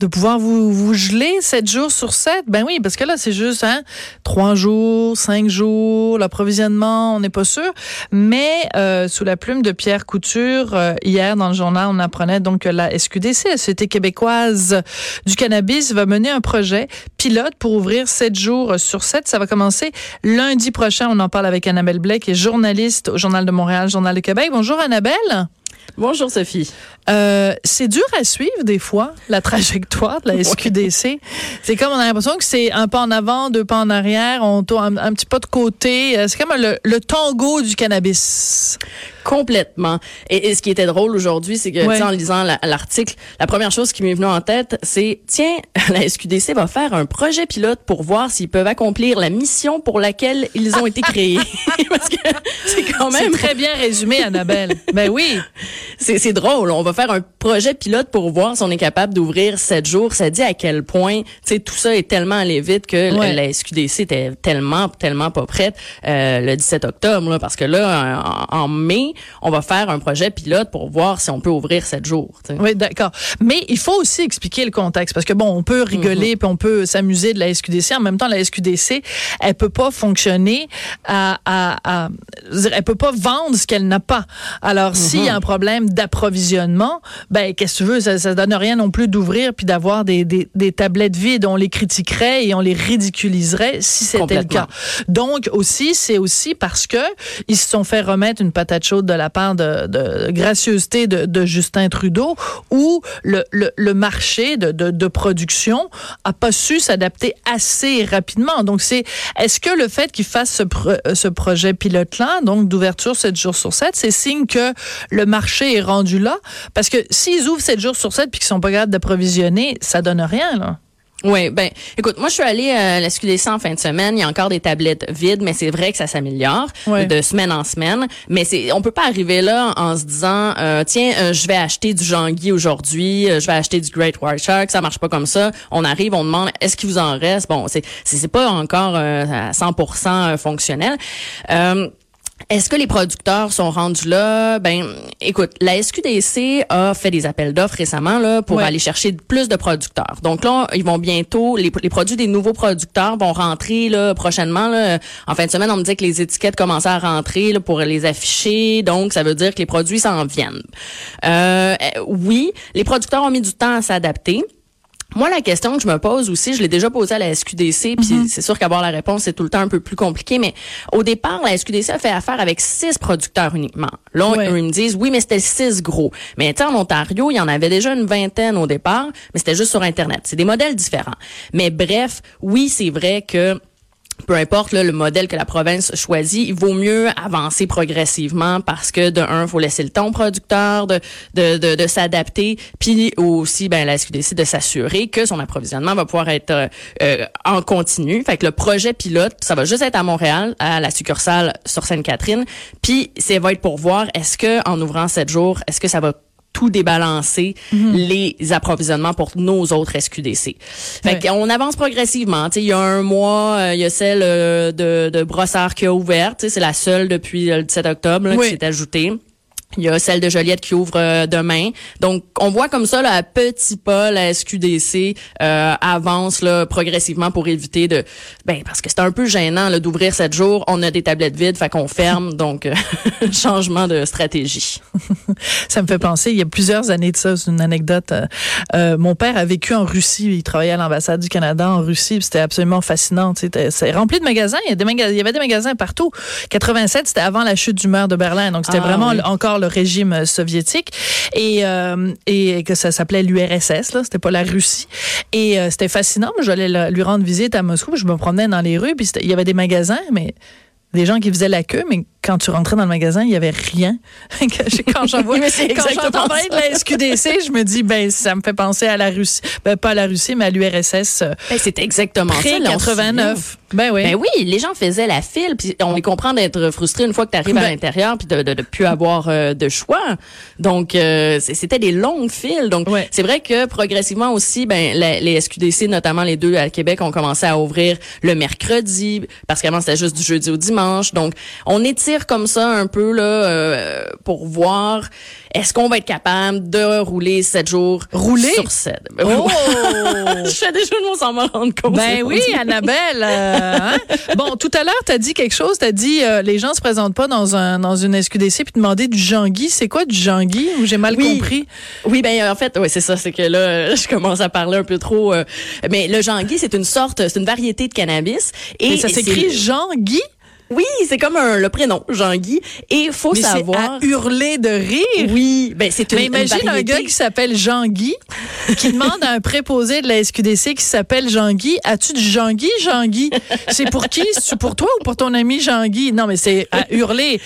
De pouvoir vous, vous geler 7 jours sur 7? Ben oui, parce que là, c'est juste hein, 3 jours, 5 jours, l'approvisionnement, on n'est pas sûr. Mais euh, sous la plume de Pierre Couture, euh, hier dans le journal, on apprenait donc que la SQDC, la Société québécoise du cannabis, va mener un projet pilote pour ouvrir 7 jours sur 7. Ça va commencer lundi prochain. On en parle avec Annabelle Blais, qui est journaliste au Journal de Montréal, Journal de Québec. Bonjour Annabelle. Bonjour Sophie. Euh, c'est dur à suivre des fois la trajectoire de la SQDC. C'est comme on a l'impression que c'est un pas en avant, deux pas en arrière, on tourne un, petit pas de côté. Euh, C'est comme le, le tango du cannabis. Complètement. Et, et ce qui était drôle aujourd'hui, c'est que Ouais. en lisant la- l'article, la première chose qui m'est venue en tête, c'est tiens, la SQDC va faire un projet pilote pour voir s'ils peuvent accomplir la mission pour laquelle ils ont été créés. Parce que c'est quand même très bien résumé, Annabelle. ben oui. c'est drôle. On va faire un projet pilote pour voir si on est capable d'ouvrir sept jours. Ça dit à quel point, tu sais, tout ça est tellement allé vite que Ouais. la SQDC était tellement, tellement pas prête euh, le 17 octobre, là, parce que là, en, en mai, on va faire un projet pilote pour voir si on peut ouvrir sept jours. Oui, d'accord. Mais il faut aussi expliquer le contexte parce que bon, on peut rigoler puis on peut s'amuser de la SQDC. En même temps, la SQDC, elle peut pas fonctionner à, à, à elle peut pas vendre ce qu'elle n'a pas. Alors, s'il y a un problème d'approvisionnement, ben qu'est-ce que tu veux, ça, ça donne rien non plus d'ouvrir puis d'avoir des, des, des tablettes vides. On les critiquerait et on les ridiculiserait si c'était le cas. Donc aussi, c'est aussi parce que ils se sont fait remettre une patate chaude de la part de, gracieuseté de, Justin Trudeau, où le, marché de, production a pas su s'adapter assez rapidement. Donc c'est, est-ce que le fait ce, pro- ce projet pilote-là, donc d'ouverture 7 jours sur 7, c'est signe que le marché est rendu là? Parce que s'ils ouvrent 7 jours sur 7 puis qu'ils sont pas capables d'approvisionner, ça donne rien, là. Oui, ben, écoute, moi, je suis allée à la SQDC en fin de semaine. Il y a encore des tablettes vides, mais c'est vrai que ça s'améliore Ouais. de semaine en semaine. Mais c'est, on peut pas arriver là en se disant, euh, tiens, euh, je vais acheter du Jean-Guy aujourd'hui, euh, je vais acheter du Great White Shark. Ça marche pas comme ça. On arrive, on demande, est-ce qu'il vous en reste? Bon, c'est, c'est, pas encore euh, à 100% fonctionnel. Est-ce que les producteurs sont rendus là? Ben, écoute, la SQDC a fait des appels d'offres récemment là pour Ouais. aller chercher plus de producteurs. Donc là, ils vont bientôt les, les produits des nouveaux producteurs vont rentrer là prochainement. Là. En fin de semaine, on me dit que les étiquettes commençaient à rentrer là, pour les afficher. Donc, ça veut dire que les produits s'en viennent. Euh, euh, oui, les producteurs ont mis du temps à s'adapter. Moi, la question que je me pose aussi, je l'ai déjà posée à la SQDC, puis c'est sûr qu'avoir la réponse, c'est tout le temps un peu plus compliqué, mais au départ, la SQDC a fait affaire avec six producteurs uniquement. Là, on- Ouais. eux, ils me disent, oui, mais c'était six gros. Mais en Ontario, il y en avait déjà une vingtaine au départ, mais c'était juste sur Internet. C'est des modèles différents. Mais bref, oui, c'est vrai que peu importe là, le modèle que la province choisit, il vaut mieux avancer progressivement parce que de un, faut laisser le temps au producteur de de, de, de s'adapter, puis aussi ben la SQDC de s'assurer que son approvisionnement va pouvoir être euh, euh, en continu. Fait que le projet pilote, ça va juste être à Montréal, à la succursale sur Sainte-Catherine, puis ça va être pour voir est-ce que en ouvrant sept jours, est-ce que ça va tout débalancer les approvisionnements pour nos autres SQDC. Fait Ouais. qu'on avance progressivement. Tu sais, il y a un mois, euh, il y a celle euh, de, de Brossard qui a ouvert. Tu sais, C'est la seule depuis euh, le 17 octobre là, Oui. qui s'est ajoutée. Il y a celle de Joliette qui ouvre euh, demain. Donc, on voit comme ça, là, à petits pas, la SQDC euh, avance là, progressivement pour éviter de... Ben, parce que c'est un peu gênant d'ouvrir sept jours. On a des tablettes vides, fait qu'on ferme. donc, euh, changement de stratégie. Ça me fait penser, il y a plusieurs années de ça, c'est une anecdote. euh, mon père a vécu en Russie, il travaillait à l'ambassade du Canada en Russie, c'était absolument fascinant. C'est rempli de magasins, il y, avait des magasins partout. 87, c'était avant la chute du mur de Berlin, donc c'était Ah, vraiment oui. encore le régime soviétique et euh, et que ça s'appelait l'URSS, là, c'était pas la Russie. Et euh, c'était fascinant. J'allais lui rendre visite à Moscou, je me promenais dans les rues, puis il y avait des magasins, mais des gens qui faisaient la queue, mais quand tu rentrais dans le magasin, il y avait rien. quand j'entends parler de la SQDC, je me dis, ben, ça me fait penser à la Russie. Ben, pas à la Russie, mais à l'URSS. Ben, c'est exactement ça. 89. Ben oui. Ben oui, les gens faisaient la file, puis on les comprend d'être frustrés une fois que tu arrives à ben l'intérieur, puis de, de, plus avoir euh, de choix. Donc, euh, c'était des longues files. Donc, c'est vrai que progressivement aussi, ben, les SQDC, notamment les deux à Québec, ont commencé à ouvrir le mercredi, parce qu'avant, c'était juste du jeudi au dimanche. Donc, on étire comme ça un peu là euh, pour voir est-ce qu'on va être capable de rouler sept jours rouler? sur sept? Oh! je fais des jeux de mots sans m'en rendre compte. Ben oui, Annabelle. Euh, hein? Bon, tout à l'heure, tu as dit quelque chose. Tu as dit euh, les gens se présentent pas dans un dans une SQDC puis demander du Jean-Guy. C'est quoi du Jean-Guy ou j'ai mal compris? Oui, ben en fait, oui, c'est ça. C'est que là, je commence à parler un peu trop. mais le Jean-Guy, c'est une sorte, c'est une variété de cannabis. Et, et ça s'écrit Jean-Guy oui, c'est comme un, le prénom, Jean-Guy. Et faut Mais savoir. À hurler de rire. Oui, ben c'est une. Mais imagine un gars qui s'appelle Jean-Guy, qui demande à un préposé de la SQDC qui s'appelle Jean-Guy, as-tu du Jean-Guy, Jean-Guy? C'est pour qui? C'est pour toi ou pour ton ami Jean-Guy? Non, mais c'est à hurler.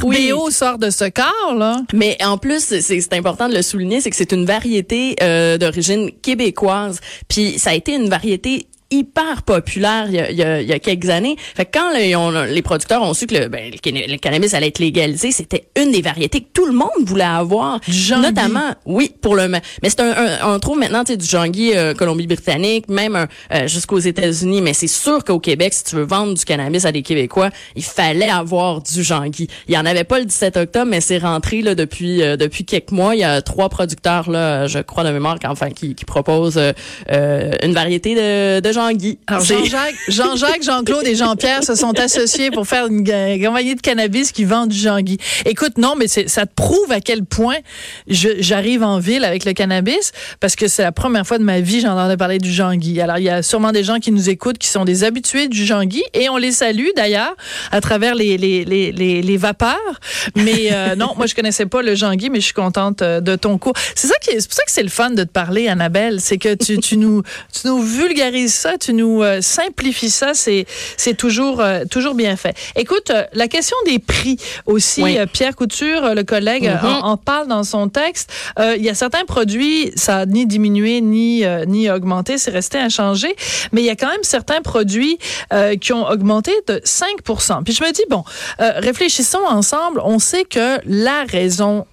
RBO sort de ce corps, là. Mais en plus, c'est important de le souligner, c'est que c'est une variété euh, d'origine québécoise. Puis ça a été une variété hyper populaire il y a, il y a, quelques années. Fait que quand les producteurs ont su que le, ben, le, cannabis allait être légalisé, c'était une des variétés que tout le monde voulait avoir. Du Notamment, oui, pour le... Mais c'est un, un, on trouve maintenant du Jean-Guy euh, Colombie-Britannique, même euh, jusqu'aux États-Unis. Mais c'est sûr qu'au Québec, si tu veux vendre du cannabis à des Québécois, il fallait avoir du Jean-Guy. Il y en avait pas le 17 octobre, mais c'est rentré là depuis euh, depuis quelques mois. Il y a trois producteurs là, je crois de mémoire, enfin qui, qui proposent une variété de, de Jean-Guy. Jean-Jacques, Jean-Jacques, Jean-Claude et Jean-Pierre se sont associés pour faire une compagnie de cannabis qui vend du Jean-Guy. Écoute, non, mais ça te prouve à quel point j'arrive en ville avec le cannabis parce que c'est la première fois de ma vie j'entendais parler du Jean-Guy. Alors, il y a sûrement des gens qui nous écoutent qui sont des habitués du Jean-Guy et on les salue d'ailleurs à travers les, les, les, les, vapeurs. Mais euh, non, moi, je connaissais pas le Jean-Guy, mais je suis contente euh, de ton cours. C'est ça qui est, c'est pour ça que c'est le fun de te parler, Annabelle. C'est que tu, tu, nous, tu nous vulgarises ça, tu nous euh, simplifies ça, c'est c'est toujours euh, toujours bien fait. Écoute, euh, la question des prix aussi, Pierre Couture, le collègue, mm-hmm. en, parle dans son texte. il y a certains produits, ça a ni diminué ni ni augmenté, c'est resté inchangé, mais il y a quand même certains produits qui ont augmenté de 5 Puis je me dis bon, réfléchissons ensemble. On sait que la raison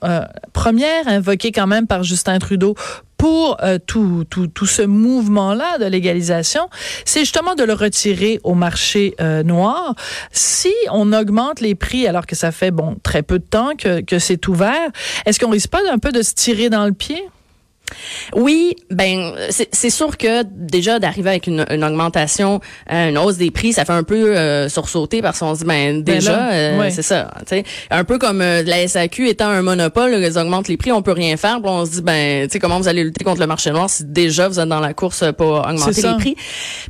première invoquée quand même par Justin Trudeau pour euh, tout, tout, tout ce mouvement-là de légalisation, c'est justement de le retirer au marché euh, noir. Si on augmente les prix alors que ça fait bon très peu de temps que, que c'est ouvert, est-ce qu'on risque pas un peu de se tirer dans le pied? Oui, ben c'est sûr que déjà d'arriver avec une, une, augmentation, euh, une hausse des prix, ça fait un peu euh, sursauter parce qu'on se dit ben, ben déjà euh, c'est ça, tu sais, un peu comme la SAQ étant un monopole, ils augmentent les prix, on peut rien faire, on se dit ben tu sais comment vous allez lutter contre le marché noir si déjà vous êtes dans la course pour augmenter les prix?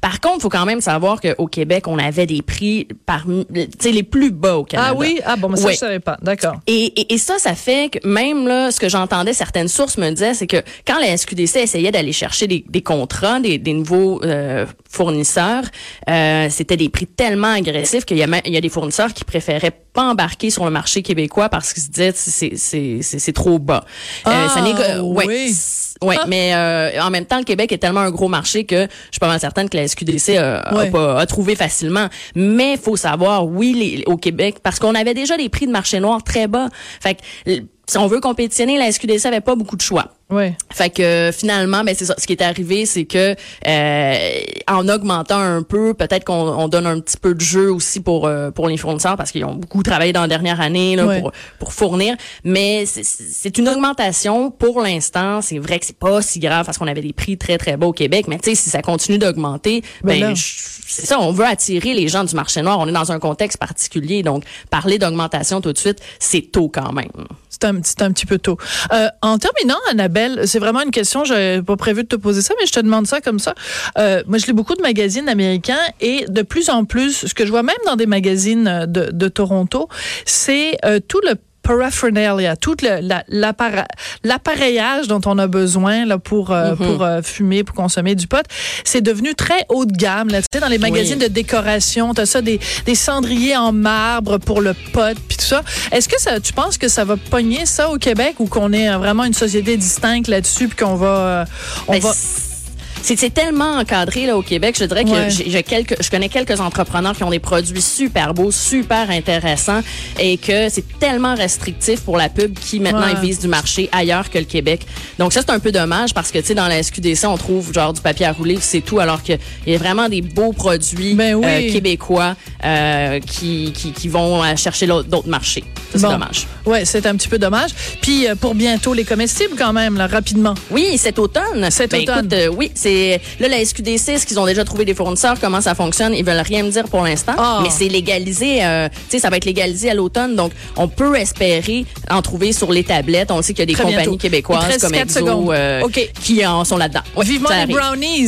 Par contre, faut quand même savoir qu'au Québec, on avait des prix parmi tu sais les plus bas au Canada. Ah oui, ah bon, mais ça je savais pas. D'accord. Et, et, et, ça ça fait que même là ce que j'entendais certaines sources me disaient c'est que quand la SQDC essayait d'aller chercher des, des contrats, des, des nouveaux euh, fournisseurs, euh, c'était des prix tellement agressifs qu'il y y a des fournisseurs qui préféraient pas embarquer sur le marché québécois parce qu'ils se disaient c'est trop bas. Euh, ça ah, ouais, oui. Ouais, ah. mais euh, en même temps, le Québec est tellement un gros marché que je suis pas mal certaine que la SQDC a, a, pas, a trouvé facilement. Mais faut savoir, oui, les, au Québec, parce qu'on avait déjà des prix de marché noir très bas. Fait que si on veut compétitionner, la SQDC avait pas beaucoup de choix. Ouais. Fait que finalement, ben c'est ça. Ce qui est arrivé, c'est que euh, en augmentant un peu, peut-être qu'on on donne un petit peu de jeu aussi pour euh, pour les fournisseurs parce qu'ils ont beaucoup travaillé dans la dernière année là, pour pour fournir. Mais c'est une augmentation pour l'instant. C'est vrai que c'est pas si grave parce qu'on avait des prix très très bas au Québec. Mais tu sais, si ça continue d'augmenter, ben, ben c'est ça. On veut attirer les gens du marché noir. On est dans un contexte particulier, donc parler d'augmentation tout de suite, c'est tôt quand même. C'est un, un petit peu tôt. Euh, en terminant, Annabelle c'est vraiment une question, j'avais pas prévu de te poser ça, mais je te demande ça comme ça. Euh, moi, je lis beaucoup de magazines américains et de plus en plus, ce que je vois même dans des magazines de, de Toronto, c'est euh, tout le paraphernalia, tout la- l'appareillage dont on a besoin là, pour, euh, pour euh, fumer, pour consommer du pot, c'est devenu très haut de gamme. Là. Tu sais, dans les magazines Oui. de décoration, tu as ça, des, des cendriers en marbre pour le pot, puis tout ça. Est-ce que ça, tu penses que ça va pogner ça au Québec ou qu'on est euh, vraiment une société distincte là-dessus puis qu'on va... euh, on Ben, va... C'est tellement encadré là au Québec, je dirais que Ouais. j'ai j'ai quelques, je connais quelques entrepreneurs qui ont des produits super beaux, super intéressants, et que c'est tellement restrictif pour la pub qui maintenant Ouais. visent du marché ailleurs que le Québec. Donc ça c'est un peu dommage parce que tu sais dans la SQDC on trouve genre du papier à rouler c'est tout, alors qu'il y a vraiment des beaux produits Ben oui. euh, québécois euh, qui, qui qui vont euh, chercher d'autres marchés. C'est Bon. dommage. Ouais, c'est un petit peu dommage. Puis euh, pour bientôt les comestibles quand même, là, rapidement. Oui, cet automne. Cet Ben, automne. écoute, euh, oui, c'est là la SQDC, est-ce qu'ils ont déjà trouvé des fournisseurs, comment ça fonctionne Ils veulent rien me dire pour l'instant, Ah. mais c'est légalisé. euh, tu sais, ça va être légalisé à l'automne, donc on peut espérer en trouver sur les tablettes. On sait qu'il y a des Très compagnies bientôt. Québécoises comme Exo OK. qui en sont là-dedans. Ouais, Vivement les brownies.